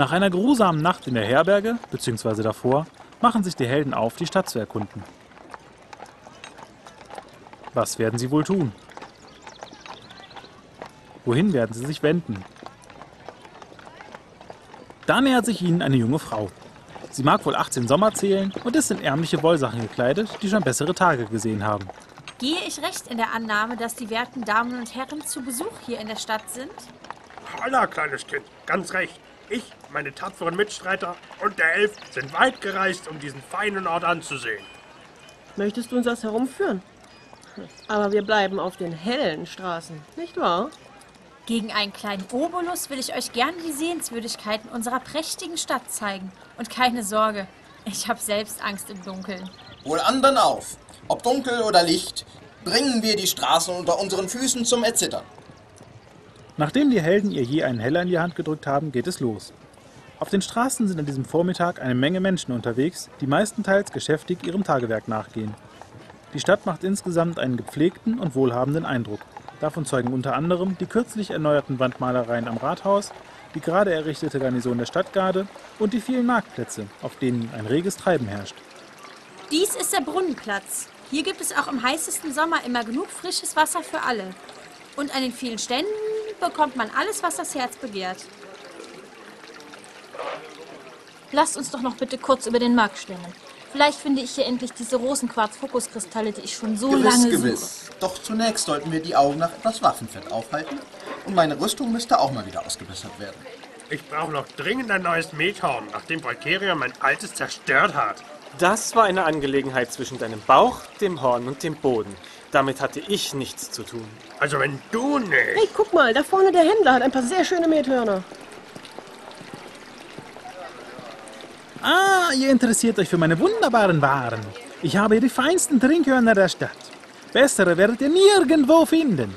Nach einer grusamen Nacht in der Herberge, beziehungsweise davor, machen sich die Helden auf, die Stadt zu erkunden. Was werden sie wohl tun? Wohin werden sie sich wenden? Da nähert sich ihnen eine junge Frau. Sie mag wohl 18 Sommer zählen und ist in ärmliche Wollsachen gekleidet, die schon bessere Tage gesehen haben. Gehe ich recht in der Annahme, dass die werten Damen und Herren zu Besuch hier in der Stadt sind? Holla, kleines Kind, ganz recht. Ich, meine tapferen Mitstreiter und der Elf sind weit gereist, um diesen feinen Ort anzusehen. Möchtest du uns das herumführen? Aber wir bleiben auf den hellen Straßen, nicht wahr? Gegen einen kleinen Obolus will ich euch gerne die Sehenswürdigkeiten unserer prächtigen Stadt zeigen. Und keine Sorge, ich habe selbst Angst im Dunkeln. Wohl anderen auf. Ob dunkel oder Licht, bringen wir die Straßen unter unseren Füßen zum Erzittern. Nachdem die Helden ihr je einen Heller in die Hand gedrückt haben, geht es los. Auf den Straßen sind an diesem Vormittag eine Menge Menschen unterwegs, die meistenteils geschäftig ihrem Tagewerk nachgehen. Die Stadt macht insgesamt einen gepflegten und wohlhabenden Eindruck. Davon zeugen unter anderem die kürzlich erneuerten Wandmalereien am Rathaus, die gerade errichtete Garnison der Stadtgarde und die vielen Marktplätze, auf denen ein reges Treiben herrscht. Dies ist der Brunnenplatz. Hier gibt es auch im heißesten Sommer immer genug frisches Wasser für alle. Und an den vielen Ständen bekommt man alles, was das Herz begehrt. Lasst uns doch noch bitte kurz über den Markt stimmen. Vielleicht finde ich hier endlich diese Rosenquarz-Fokuskristalle, die ich schon so gewiss, lange gewiss. suche. Doch zunächst sollten wir die Augen nach etwas Waffenfett aufhalten. Und meine Rüstung müsste auch mal wieder ausgebessert werden. Ich brauche noch dringend ein neues Methorn, nachdem Valkyria mein altes zerstört hat. Das war eine Angelegenheit zwischen deinem Bauch, dem Horn und dem Boden. Damit hatte ich nichts zu tun. Also wenn du nicht... Hey, guck mal, da vorne der Händler hat ein paar sehr schöne Methörner. Ah, ihr interessiert euch für meine wunderbaren Waren. Ich habe hier die feinsten Trinkhörner der Stadt. Bessere werdet ihr nirgendwo finden.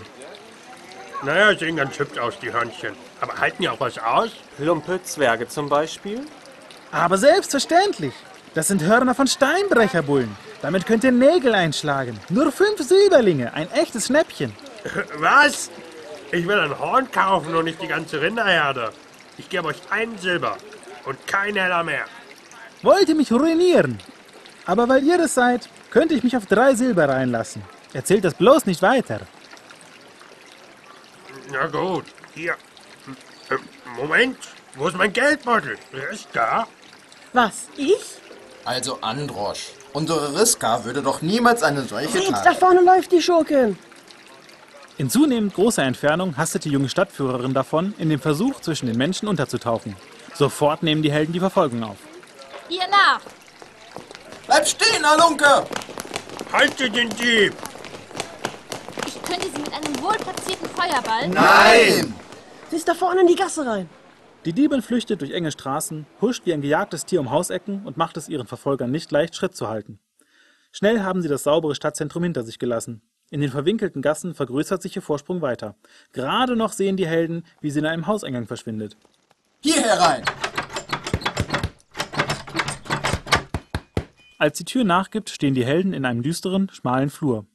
Naja, sehen ganz hübsch aus, die Hörnchen. Aber halten die auch was aus? Plumpe Zwerge zum Beispiel? Aber selbstverständlich. Das sind Hörner von Steinbrecherbullen. Damit könnt ihr Nägel einschlagen. Nur fünf Silberlinge, ein echtes Schnäppchen. Was? Ich will ein Horn kaufen und nicht die ganze Rinderherde. Ich gebe euch einen Silber und kein Heller mehr. Wollt ihr mich ruinieren? Aber weil ihr das seid, könnte ich mich auf drei Silber reinlassen. Erzählt das bloß nicht weiter. Na gut, hier. Moment, wo ist mein Geldbeutel? Er ist da. Was, ich? Also Androsch, unsere Riska würde doch niemals eine solche Seht, da Tat... vorne läuft die Schurkin. In zunehmend großer Entfernung hastet die junge Stadtführerin davon, in dem Versuch, zwischen den Menschen unterzutauchen. Sofort nehmen die Helden die Verfolgung auf. Ihr nach! Bleib stehen, Halunke! Haltet den Dieb! Ich könnte sie mit einem wohlplatzierten Feuerball... Nein! Sie ist da vorne in die Gasse rein. Die Diebin flüchtet durch enge Straßen, huscht wie ein gejagtes Tier um Hausecken und macht es ihren Verfolgern nicht leicht, Schritt zu halten. Schnell haben sie das saubere Stadtzentrum hinter sich gelassen. In den verwinkelten Gassen vergrößert sich ihr Vorsprung weiter. Gerade noch sehen die Helden, wie sie in einem Hauseingang verschwindet. Hier herein! Als die Tür nachgibt, stehen die Helden in einem düsteren, schmalen Flur.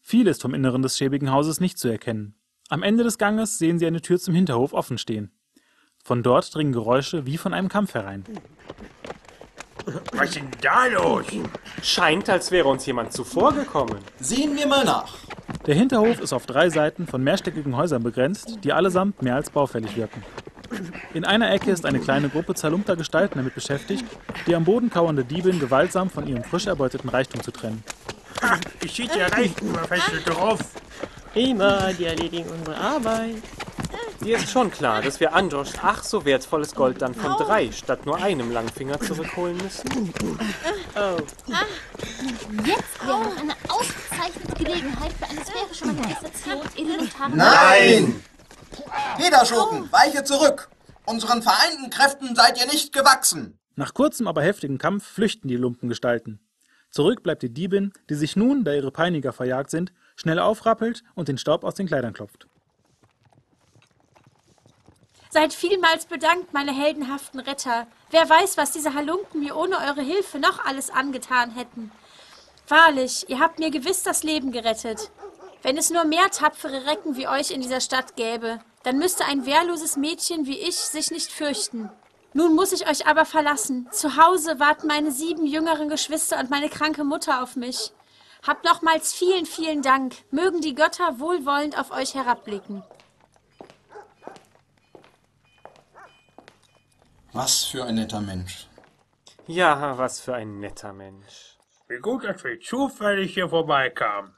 Viel ist vom Inneren des schäbigen Hauses nicht zu erkennen. Am Ende des Ganges sehen sie eine Tür zum Hinterhof offen stehen. Von dort dringen Geräusche wie von einem Kampf herein. Was ist denn da los? Scheint, als wäre uns jemand zuvorgekommen. Sehen wir mal nach. Der Hinterhof ist auf drei Seiten von mehrstöckigen Häusern begrenzt, die allesamt mehr als baufällig wirken. In einer Ecke ist eine kleine Gruppe zerlumpter Gestalten damit beschäftigt, die am Boden kauernde Diebin gewaltsam von ihrem frisch erbeuteten Reichtum zu trennen. Ha, ich schied ja immer fest drauf. Prima, die erledigen unsere Arbeit. Dir ist schon klar, dass wir Androschs ach so wertvolles Gold dann von drei statt nur einem Langfinger zurückholen müssen. Oh, Jetzt wäre noch eine ausgezeichnete Gelegenheit für eine sphärische Manifestation elementarer... Nein! Federschurken, weiche zurück! Unseren vereinten Kräften seid ihr nicht gewachsen! Nach kurzem, aber heftigem Kampf flüchten die Lumpengestalten. Zurück bleibt die Diebin, die sich nun, da ihre Peiniger verjagt sind, schnell aufrappelt und den Staub aus den Kleidern klopft. Seid vielmals bedankt, meine heldenhaften Retter. Wer weiß, was diese Halunken mir ohne eure Hilfe noch alles angetan hätten. Wahrlich, ihr habt mir gewiss das Leben gerettet. Wenn es nur mehr tapfere Recken wie euch in dieser Stadt gäbe, dann müsste ein wehrloses Mädchen wie ich sich nicht fürchten. Nun muss ich euch aber verlassen. Zu Hause warten meine sieben jüngeren Geschwister und meine kranke Mutter auf mich. Habt nochmals vielen, vielen Dank. Mögen die Götter wohlwollend auf euch herabblicken. Was für ein netter Mensch. Ja, was für ein netter Mensch. Wie gut, dass wir zufällig hier vorbeikamen.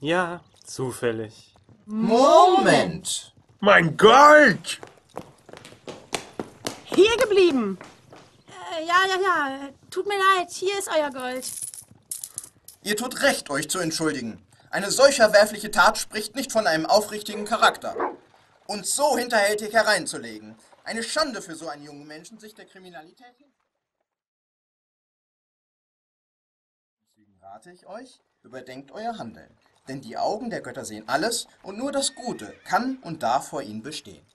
Ja, zufällig. Moment! Mein Gold! Hier geblieben. Äh, ja, ja, ja. Tut mir leid. Hier ist euer Gold. Ihr tut recht, euch zu entschuldigen. Eine solch verwerfliche Tat spricht nicht von einem aufrichtigen Charakter. Uns so hinterhältig hereinzulegen. Eine Schande für so einen jungen Menschen, sich der Kriminalität hin. Deswegen rate ich euch, überdenkt euer Handeln. Denn die Augen der Götter sehen alles und nur das Gute kann und darf vor ihnen bestehen.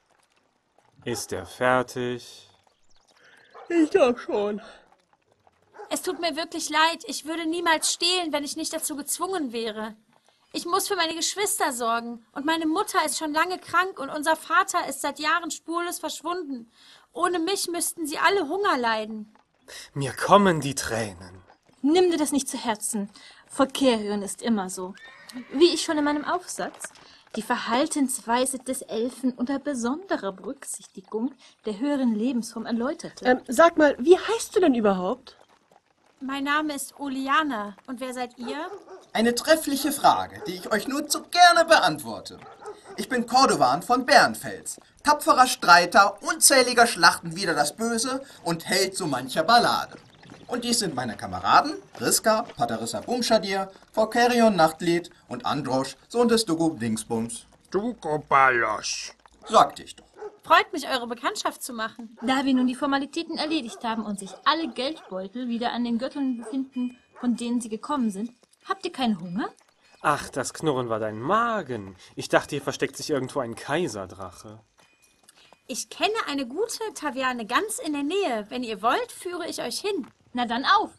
Ist er fertig? Ich glaube schon. Es tut mir wirklich leid. Ich würde niemals stehlen, wenn ich nicht dazu gezwungen wäre. Ich muss für meine Geschwister sorgen. Und meine Mutter ist schon lange krank und unser Vater ist seit Jahren spurlos verschwunden. Ohne mich müssten sie alle Hunger leiden. Mir kommen die Tränen. Nimm dir das nicht zu Herzen. Verkehr hören ist immer so. Wie ich schon in meinem Aufsatz die Verhaltensweise des Elfen unter besonderer Berücksichtigung der höheren Lebensform erläuterte. Ähm, sag mal, wie heißt du denn überhaupt? Mein Name ist Oliana. Und wer seid ihr? Eine treffliche Frage, die ich euch nur zu gerne beantworte. Ich bin Cordovan von Bernfels, tapferer Streiter unzähliger Schlachten wider das Böse und Held so mancher Ballade. Und dies sind meine Kameraden Riska, Paterissa Bumschadir, Volkerion Nachtlied und Androsch, Sohn des Dugu Dingsbums. Du Kopalos. Sagte ich doch. Freut mich, eure Bekanntschaft zu machen. Da wir nun die Formalitäten erledigt haben und sich alle Geldbeutel wieder an den Gürteln befinden, von denen sie gekommen sind, habt ihr keinen Hunger? Ach, das Knurren war dein Magen. Ich dachte, hier versteckt sich irgendwo ein Kaiserdrache. Ich kenne eine gute Taverne ganz in der Nähe. Wenn ihr wollt, führe ich euch hin. Na dann auf!